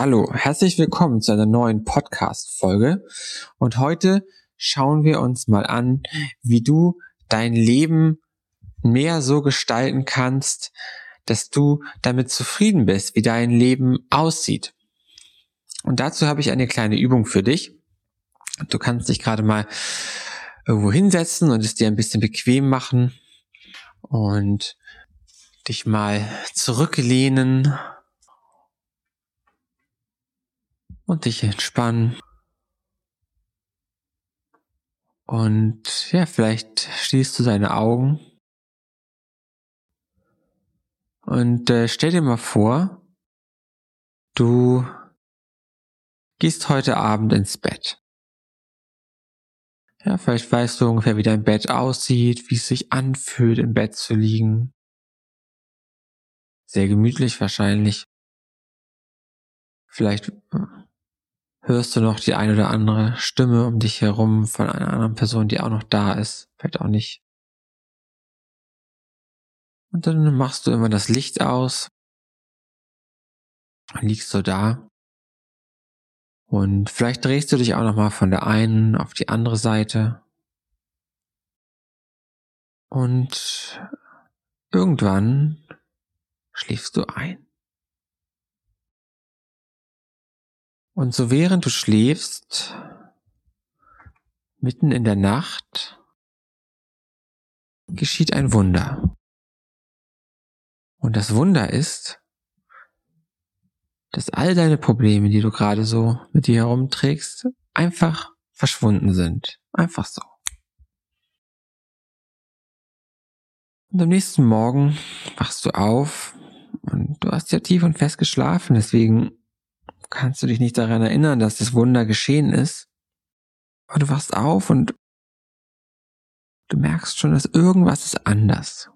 Hallo, herzlich willkommen zu einer neuen Podcast-Folge. Und heute schauen wir uns mal an, wie du dein Leben mehr so gestalten kannst, dass du damit zufrieden bist, wie dein Leben aussieht. Und dazu habe ich eine kleine Übung für dich. Du kannst dich gerade mal irgendwo hinsetzen und es dir ein bisschen bequem machen und dich mal zurücklehnen und dich entspannen. Und ja, vielleicht schließt du deine Augen und äh, stell dir mal vor, du gehst heute Abend ins Bett. Ja, vielleicht weißt du ungefähr, wie dein Bett aussieht, wie es sich anfühlt, im Bett zu liegen. Sehr gemütlich wahrscheinlich. Vielleicht äh, hörst du noch die ein oder andere Stimme um dich herum von einer anderen Person, die auch noch da ist. Vielleicht auch nicht. Und dann machst du immer das Licht aus. Liegst du da. Und vielleicht drehst du dich auch nochmal von der einen auf die andere Seite. Und irgendwann schläfst du ein. Und so während du schläfst, mitten in der Nacht, geschieht ein Wunder. Und das Wunder ist, dass all deine Probleme, die du gerade so mit dir herumträgst, einfach verschwunden sind. Einfach so. Und am nächsten Morgen wachst du auf und du hast ja tief und fest geschlafen, deswegen kannst du dich nicht daran erinnern, dass das Wunder geschehen ist. Aber du wachst auf und du merkst schon, dass irgendwas ist anders.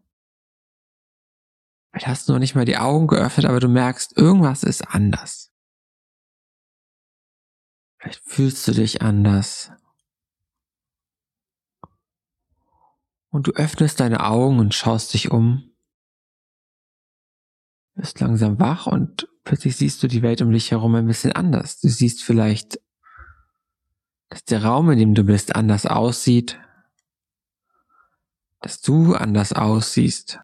Vielleicht hast du noch nicht mal die Augen geöffnet, aber du merkst, irgendwas ist anders. Vielleicht fühlst du dich anders. Und du öffnest deine Augen und schaust dich um. Bist langsam wach und plötzlich siehst du die Welt um dich herum ein bisschen anders. Du siehst vielleicht, dass der Raum, in dem du bist, anders aussieht, dass du anders aussiehst.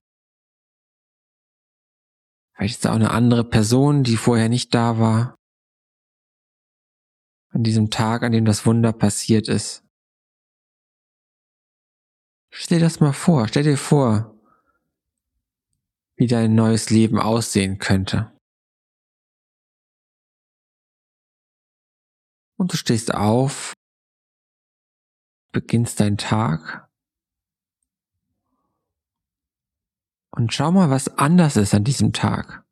Vielleicht ist da auch eine andere Person, die vorher nicht da war. An diesem Tag, an dem das Wunder passiert ist. Stell dir das mal vor. Stell dir vor, wie dein neues Leben aussehen könnte. Und du stehst auf, beginnst deinen Tag und schau mal, was anders ist an diesem Tag.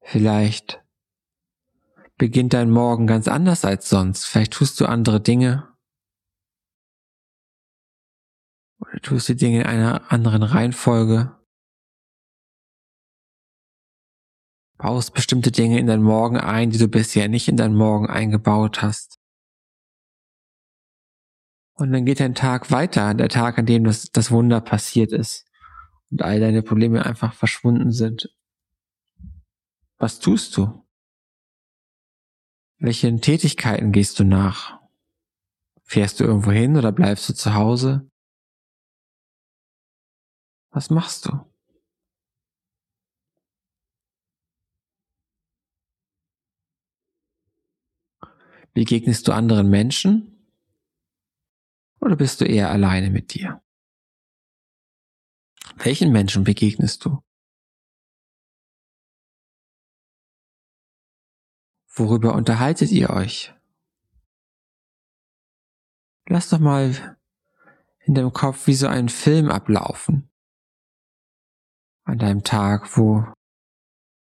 Vielleicht beginnt dein Morgen ganz anders als sonst. Vielleicht tust du andere Dinge. Oder tust die Dinge in einer anderen Reihenfolge. baust bestimmte Dinge in deinen Morgen ein, die du bisher nicht in deinen Morgen eingebaut hast. Und dann geht dein Tag weiter, der Tag, an dem das, das Wunder passiert ist und all deine Probleme einfach verschwunden sind. Was tust du? Welchen Tätigkeiten gehst du nach? Fährst du irgendwo hin oder bleibst du zu Hause? Was machst du? Begegnest du anderen Menschen? Oder bist du eher alleine mit dir? Welchen Menschen begegnest du? Worüber unterhaltet ihr euch? Lass doch mal in deinem Kopf wie so einen Film ablaufen. An deinem Tag, wo,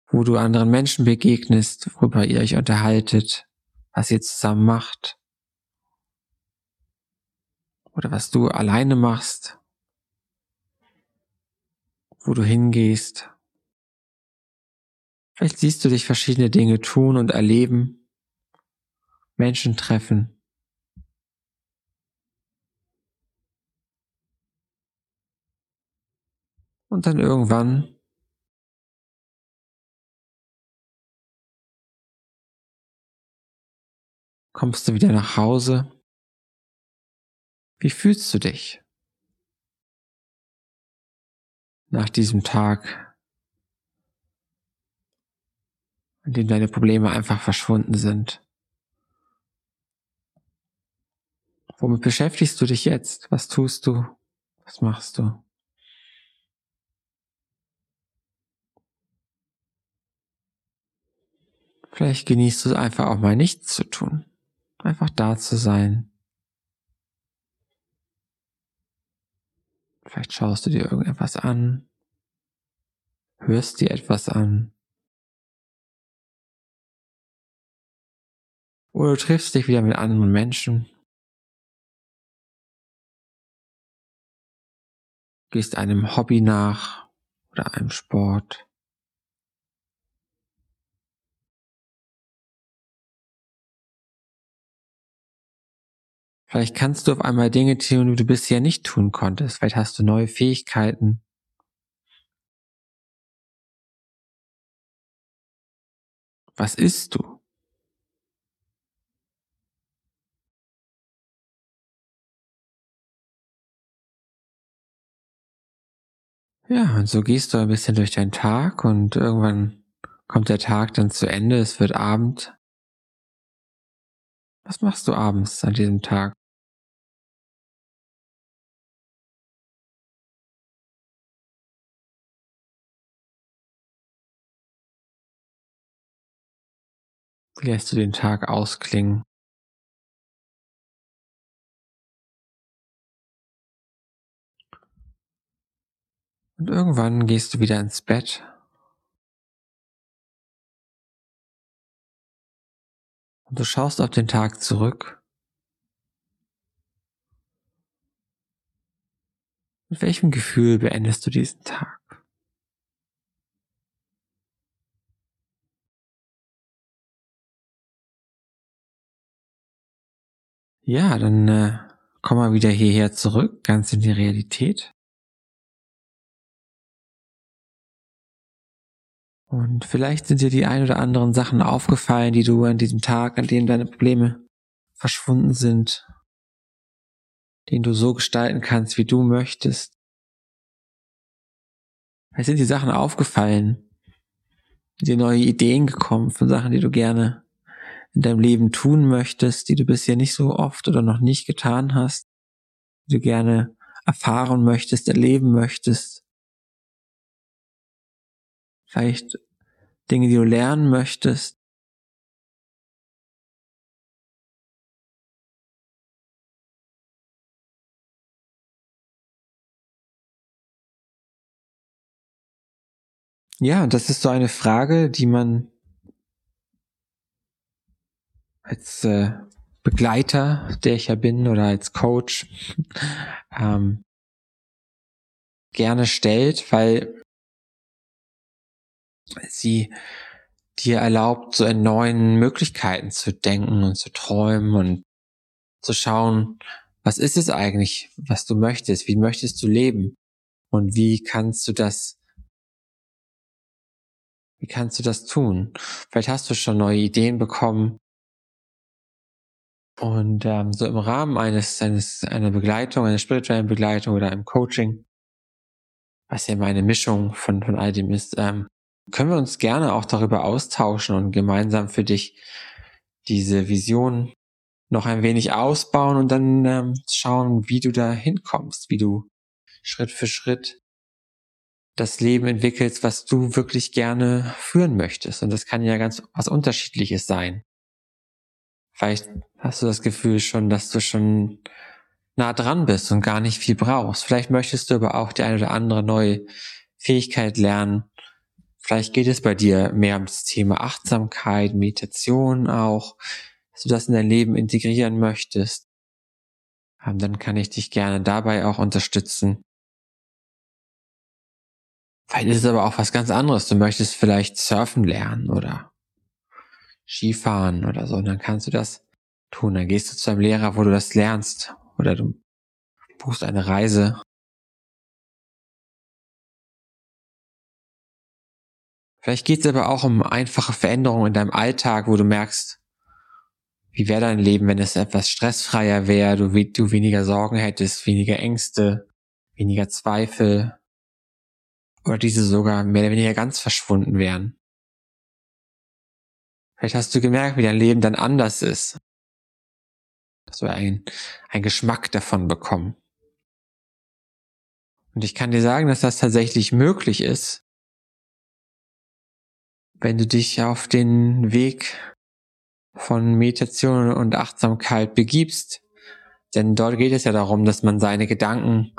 wo du anderen Menschen begegnest, worüber ihr euch unterhaltet, was ihr zusammen macht. Oder was du alleine machst. Wo du hingehst. Vielleicht siehst du dich verschiedene Dinge tun und erleben. Menschen treffen. Und dann irgendwann kommst du wieder nach Hause. Wie fühlst du dich nach diesem Tag, an dem deine Probleme einfach verschwunden sind? Womit beschäftigst du dich jetzt? Was tust du? Was machst du? Vielleicht genießt du es einfach auch mal nichts zu tun. Einfach da zu sein. Vielleicht schaust du dir irgendetwas an, hörst dir etwas an. Oder du triffst dich wieder mit anderen Menschen. Gehst einem Hobby nach oder einem Sport. Vielleicht kannst du auf einmal Dinge tun, die du bisher nicht tun konntest. Vielleicht hast du neue Fähigkeiten. Was isst du? Ja, und so gehst du ein bisschen durch deinen Tag und irgendwann kommt der Tag dann zu Ende, es wird Abend. Was machst du abends an diesem Tag? Wie lässt du den Tag ausklingen? Und irgendwann gehst du wieder ins Bett. Und du schaust auf den Tag zurück. Mit welchem Gefühl beendest du diesen Tag? Ja, dann äh, komm mal wieder hierher zurück, ganz in die Realität. Und vielleicht sind dir die ein oder anderen Sachen aufgefallen, die du an diesem Tag, an dem deine Probleme verschwunden sind, den du so gestalten kannst, wie du möchtest. Vielleicht sind die Sachen aufgefallen, dir neue Ideen gekommen von Sachen, die du gerne in deinem Leben tun möchtest, die du bisher nicht so oft oder noch nicht getan hast, die du gerne erfahren möchtest, erleben möchtest. Vielleicht Dinge, die du lernen möchtest. Ja, das ist so eine Frage, die man als äh, Begleiter, der ich ja bin, oder als Coach ähm, gerne stellt, weil sie dir erlaubt, so in neuen Möglichkeiten zu denken und zu träumen und zu schauen, was ist es eigentlich, was du möchtest, wie möchtest du leben? Und wie kannst du das, wie kannst du das tun? Vielleicht hast du schon neue Ideen bekommen, und ähm, so im Rahmen eines, eines einer Begleitung, einer spirituellen Begleitung oder einem Coaching, was ja immer eine Mischung von, von all dem ist, ähm, können wir uns gerne auch darüber austauschen und gemeinsam für dich diese Vision noch ein wenig ausbauen und dann ähm, schauen, wie du da hinkommst, wie du Schritt für Schritt das Leben entwickelst, was du wirklich gerne führen möchtest. Und das kann ja ganz was Unterschiedliches sein. Vielleicht hast du das Gefühl schon, dass du schon nah dran bist und gar nicht viel brauchst. Vielleicht möchtest du aber auch die eine oder andere neue Fähigkeit lernen. Vielleicht geht es bei dir mehr um das Thema Achtsamkeit, Meditation auch, dass du das in dein Leben integrieren möchtest. Ähm, dann kann ich dich gerne dabei auch unterstützen. Vielleicht ist es aber auch was ganz anderes. Du möchtest vielleicht surfen lernen oder Skifahren oder so, und dann kannst du das tun. Dann gehst du zu einem Lehrer, wo du das lernst, oder du buchst eine Reise. Vielleicht geht es aber auch um einfache Veränderungen in deinem Alltag, wo du merkst, wie wäre dein Leben, wenn es etwas stressfreier wäre, du, du weniger Sorgen hättest, weniger Ängste, weniger Zweifel oder diese sogar mehr oder weniger ganz verschwunden wären. Vielleicht hast du gemerkt, wie dein Leben dann anders ist. Dass du ein, ein Geschmack davon bekommen. Und ich kann dir sagen, dass das tatsächlich möglich ist, wenn du dich auf den Weg von Meditation und Achtsamkeit begibst. Denn dort geht es ja darum, dass man seine Gedanken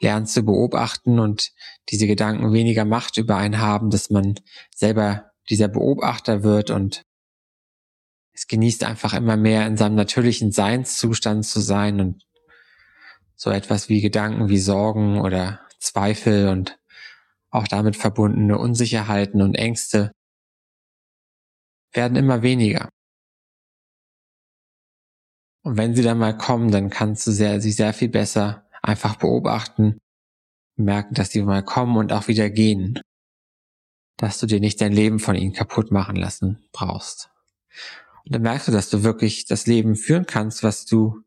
lernt zu beobachten und diese Gedanken weniger Macht über einen haben, dass man selber dieser Beobachter wird und es genießt einfach immer mehr in seinem natürlichen Seinszustand zu sein und so etwas wie Gedanken wie Sorgen oder Zweifel und auch damit verbundene Unsicherheiten und Ängste werden immer weniger. Und wenn sie dann mal kommen, dann kannst du sehr, sie sehr viel besser einfach beobachten, merken, dass sie mal kommen und auch wieder gehen. Dass du dir nicht dein Leben von ihnen kaputt machen lassen brauchst. Und dann merkst du, dass du wirklich das Leben führen kannst, was du,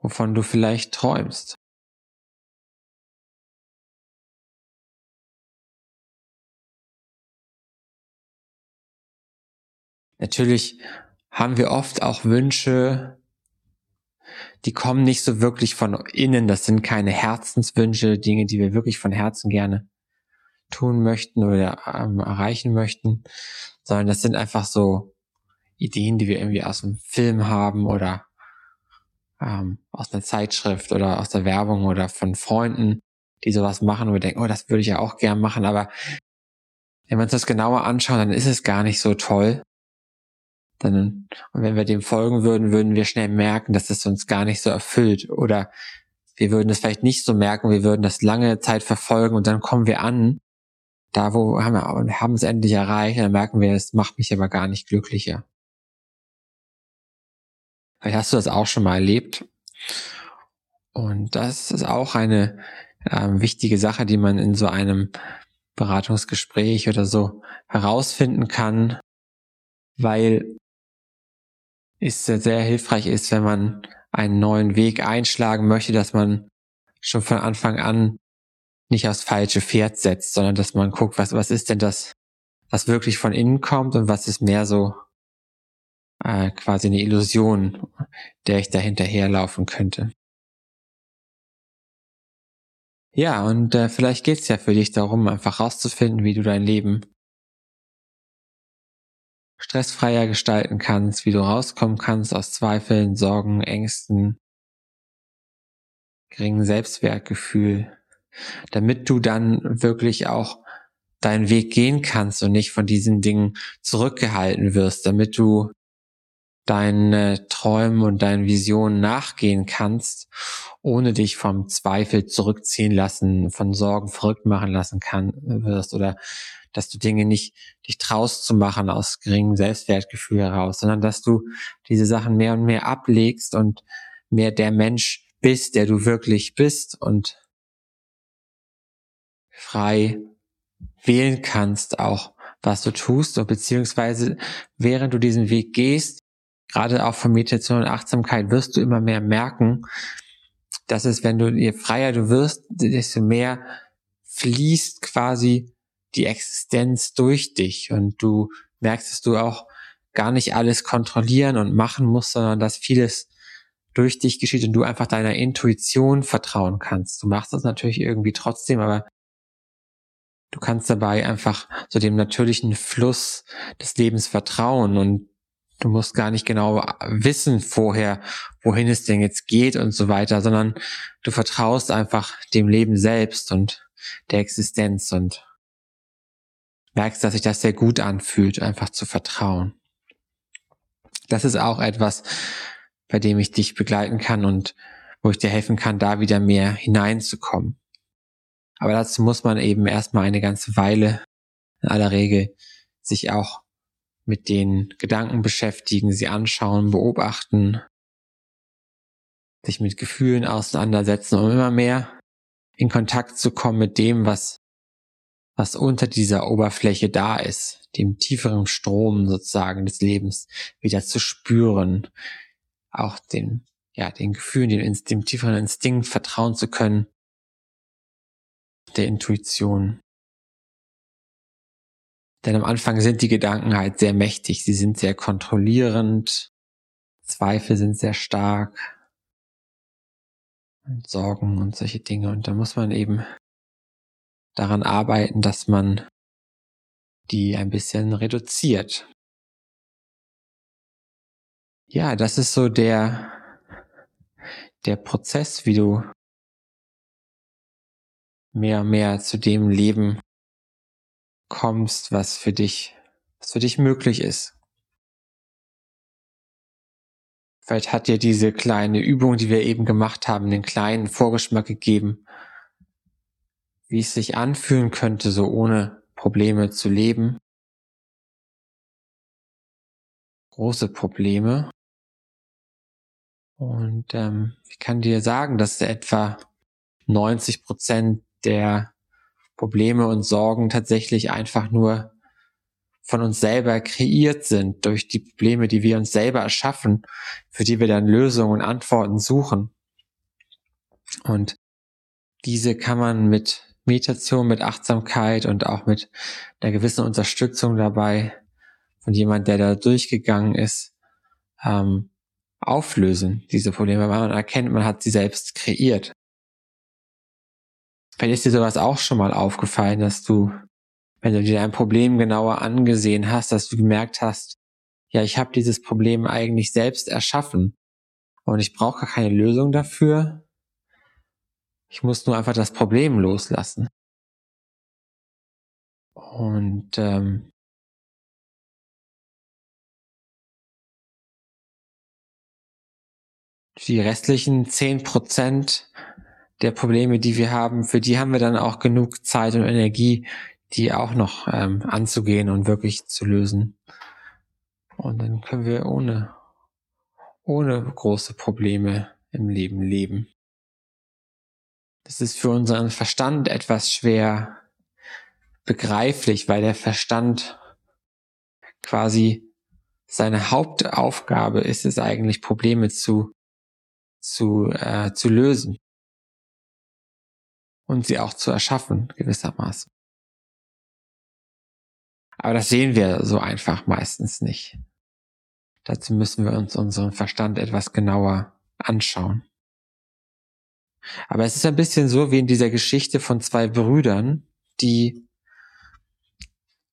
wovon du vielleicht träumst. Natürlich haben wir oft auch Wünsche, die kommen nicht so wirklich von innen. Das sind keine Herzenswünsche, Dinge, die wir wirklich von Herzen gerne tun möchten oder ähm, erreichen möchten, sondern das sind einfach so Ideen, die wir irgendwie aus dem Film haben oder ähm, aus einer Zeitschrift oder aus der Werbung oder von Freunden, die sowas machen und wir denken, oh, das würde ich ja auch gern machen, aber wenn wir uns das genauer anschauen, dann ist es gar nicht so toll. Dann, und wenn wir dem folgen würden, würden wir schnell merken, dass es uns gar nicht so erfüllt. Oder wir würden es vielleicht nicht so merken, wir würden das lange Zeit verfolgen und dann kommen wir an, da wo haben wir haben es endlich erreicht, und dann merken wir, es macht mich aber gar nicht glücklicher. Vielleicht hast du das auch schon mal erlebt. Und das ist auch eine ähm, wichtige Sache, die man in so einem Beratungsgespräch oder so herausfinden kann, weil ist sehr hilfreich ist, wenn man einen neuen Weg einschlagen möchte, dass man schon von Anfang an nicht aufs falsche Pferd setzt, sondern dass man guckt, was, was ist denn das, was wirklich von innen kommt und was ist mehr so äh, quasi eine Illusion, der ich da hinterherlaufen könnte. Ja, und äh, vielleicht geht's ja für dich darum, einfach rauszufinden, wie du dein Leben stressfreier gestalten kannst, wie du rauskommen kannst aus Zweifeln, Sorgen, Ängsten, geringen Selbstwertgefühl, damit du dann wirklich auch deinen Weg gehen kannst und nicht von diesen Dingen zurückgehalten wirst, damit du deinen Träumen und deinen Visionen nachgehen kannst, ohne dich vom Zweifel zurückziehen lassen, von Sorgen verrückt machen lassen kann, wirst oder dass du Dinge nicht dich traust zu machen aus geringem Selbstwertgefühl heraus, sondern dass du diese Sachen mehr und mehr ablegst und mehr der Mensch bist, der du wirklich bist und frei wählen kannst auch, was du tust, und beziehungsweise während du diesen Weg gehst, gerade auch von Meditation und Achtsamkeit wirst du immer mehr merken, dass es, wenn du, je freier du wirst, desto mehr fließt quasi die Existenz durch dich und du merkst, dass du auch gar nicht alles kontrollieren und machen musst, sondern dass vieles durch dich geschieht und du einfach deiner Intuition vertrauen kannst. Du machst das natürlich irgendwie trotzdem, aber du kannst dabei einfach so dem natürlichen Fluss des Lebens vertrauen und du musst gar nicht genau wissen vorher, wohin es denn jetzt geht und so weiter, sondern du vertraust einfach dem Leben selbst und der Existenz und merkst, dass sich das sehr gut anfühlt, einfach zu vertrauen. Das ist auch etwas, bei dem ich dich begleiten kann und wo ich dir helfen kann, da wieder mehr hineinzukommen. Aber dazu muss man eben erstmal eine ganze Weile in aller Regel sich auch mit den Gedanken beschäftigen, sie anschauen, beobachten, sich mit Gefühlen auseinandersetzen, um immer mehr in Kontakt zu kommen mit dem, was was unter dieser Oberfläche da ist, dem tieferen Strom sozusagen des Lebens wieder zu spüren, auch den, ja, den Gefühlen, dem, dem tieferen Instinkt vertrauen zu können, der Intuition. Denn am Anfang sind die Gedanken halt sehr mächtig, sie sind sehr kontrollierend, Zweifel sind sehr stark, und Sorgen und solche Dinge. Und da muss man eben daran arbeiten, dass man die ein bisschen reduziert. Ja, das ist so der, der Prozess, wie du mehr und mehr zu dem Leben kommst, was für dich, was für dich möglich ist. Vielleicht hat dir diese kleine Übung, die wir eben gemacht haben, den kleinen Vorgeschmack gegeben, wie es sich anfühlen könnte, so ohne Probleme zu leben. Große Probleme. Und ähm, ich kann dir sagen, dass etwa 90 Prozent der Probleme und Sorgen tatsächlich einfach nur von uns selber kreiert sind durch die Probleme, die wir uns selber erschaffen, für die wir dann Lösungen und Antworten suchen. Und diese kann man mit Meditation, mit Achtsamkeit und auch mit einer gewissen Unterstützung dabei von jemand, der da durchgegangen ist, ähm, auflösen, diese Probleme, weil man erkennt, man hat sie selbst kreiert. Vielleicht ist dir sowas auch schon mal aufgefallen, dass du wenn du dir ein Problem genauer angesehen hast, dass du gemerkt hast, ja, ich habe dieses Problem eigentlich selbst erschaffen und ich brauche gar keine Lösung dafür. Ich muss nur einfach das Problem loslassen. Und ähm, die restlichen zehn Prozent der Probleme, die wir haben, für die haben wir dann auch genug Zeit und Energie, die auch noch ähm, anzugehen und wirklich zu lösen. Und dann können wir ohne, ohne große Probleme im Leben leben. Das ist für unseren Verstand etwas schwer begreiflich, weil der Verstand quasi seine Hauptaufgabe ist es eigentlich, Probleme zu, zu, äh, zu lösen und sie auch zu erschaffen, gewissermaßen. Aber das sehen wir so einfach meistens nicht. Dazu müssen wir uns unseren Verstand etwas genauer anschauen. Aber es ist ein bisschen so wie in dieser Geschichte von zwei Brüdern, die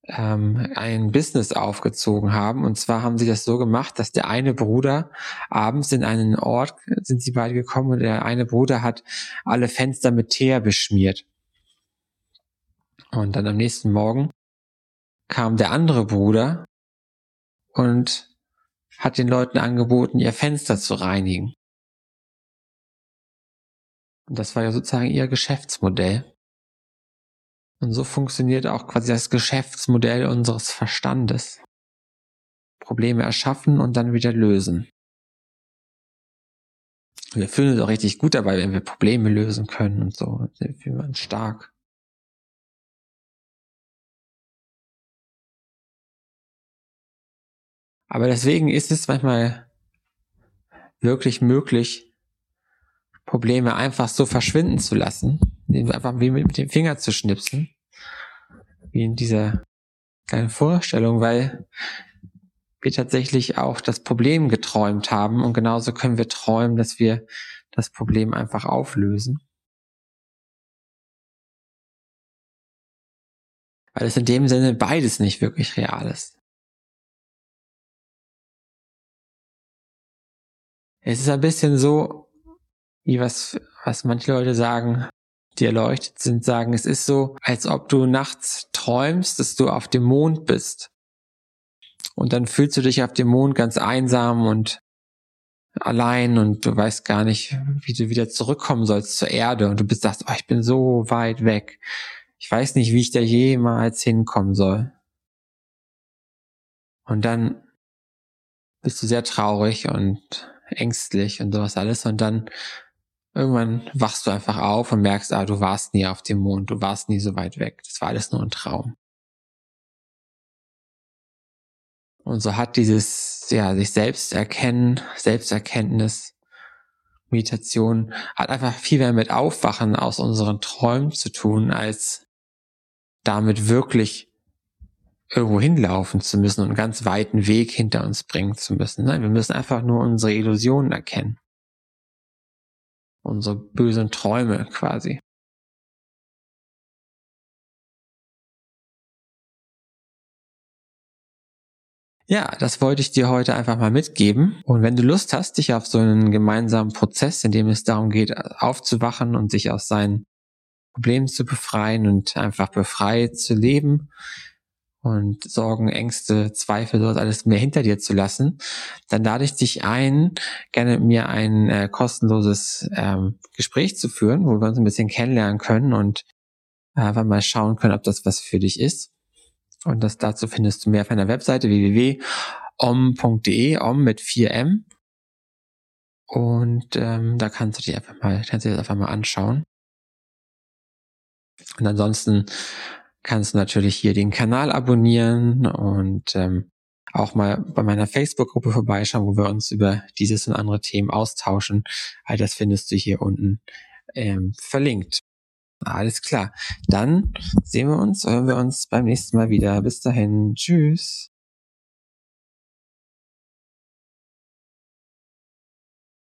ähm, ein Business aufgezogen haben. Und zwar haben sie das so gemacht, dass der eine Bruder abends in einen Ort sind sie beide gekommen und der eine Bruder hat alle Fenster mit Teer beschmiert. Und dann am nächsten Morgen kam der andere Bruder und hat den Leuten angeboten, ihr Fenster zu reinigen. Und das war ja sozusagen ihr Geschäftsmodell. Und so funktioniert auch quasi das Geschäftsmodell unseres Verstandes. Probleme erschaffen und dann wieder lösen. Wir fühlen uns auch richtig gut dabei, wenn wir Probleme lösen können und so. Wir fühlen uns stark. Aber deswegen ist es manchmal wirklich möglich, Probleme einfach so verschwinden zu lassen, einfach wie mit dem Finger zu schnipsen, wie in dieser kleinen Vorstellung, weil wir tatsächlich auch das Problem geträumt haben und genauso können wir träumen, dass wir das Problem einfach auflösen. Weil es in dem Sinne beides nicht wirklich real ist. Es ist ein bisschen so, wie was, was manche Leute sagen, die erleuchtet sind, sagen, es ist so, als ob du nachts träumst, dass du auf dem Mond bist. Und dann fühlst du dich auf dem Mond ganz einsam und allein und du weißt gar nicht, wie du wieder zurückkommen sollst zur Erde und du bist sagst, oh, ich bin so weit weg. Ich weiß nicht, wie ich da jemals hinkommen soll. Und dann bist du sehr traurig und ängstlich und sowas alles und dann irgendwann wachst du einfach auf und merkst, ah, du warst nie auf dem Mond, du warst nie so weit weg. Das war alles nur ein Traum. Und so hat dieses, ja, sich selbst erkennen, Selbsterkenntnis, Meditation, hat einfach viel mehr mit Aufwachen aus unseren Träumen zu tun, als damit wirklich irgendwo hinlaufen zu müssen und einen ganz weiten Weg hinter uns bringen zu müssen. Nein, wir müssen einfach nur unsere Illusionen erkennen. Unsere bösen Träume quasi. Ja, das wollte ich dir heute einfach mal mitgeben. Und wenn du Lust hast, dich auf so einen gemeinsamen Prozess, in dem es darum geht, aufzuwachen und sich aus seinen Problemen zu befreien und einfach befreit zu leben und Sorgen, Ängste, Zweifel, dort alles mehr hinter dir zu lassen, dann lade ich dich ein, gerne mit mir ein äh, kostenloses ähm, Gespräch zu führen, wo wir uns ein bisschen kennenlernen können und einfach mal schauen können, ob das was für dich ist. Und das dazu findest du mehr auf meiner Webseite www.om.de, om mit 4m. Und ähm, da kannst du dich einfach mal, kannst du dir das einfach mal anschauen. Und ansonsten kannst du natürlich hier den Kanal abonnieren und ähm, auch mal bei meiner Facebook-Gruppe vorbeischauen, wo wir uns über dieses und andere Themen austauschen. All das findest du hier unten ähm, verlinkt. Alles klar. Dann sehen wir uns, hören wir uns beim nächsten Mal wieder. Bis dahin. Tschüss.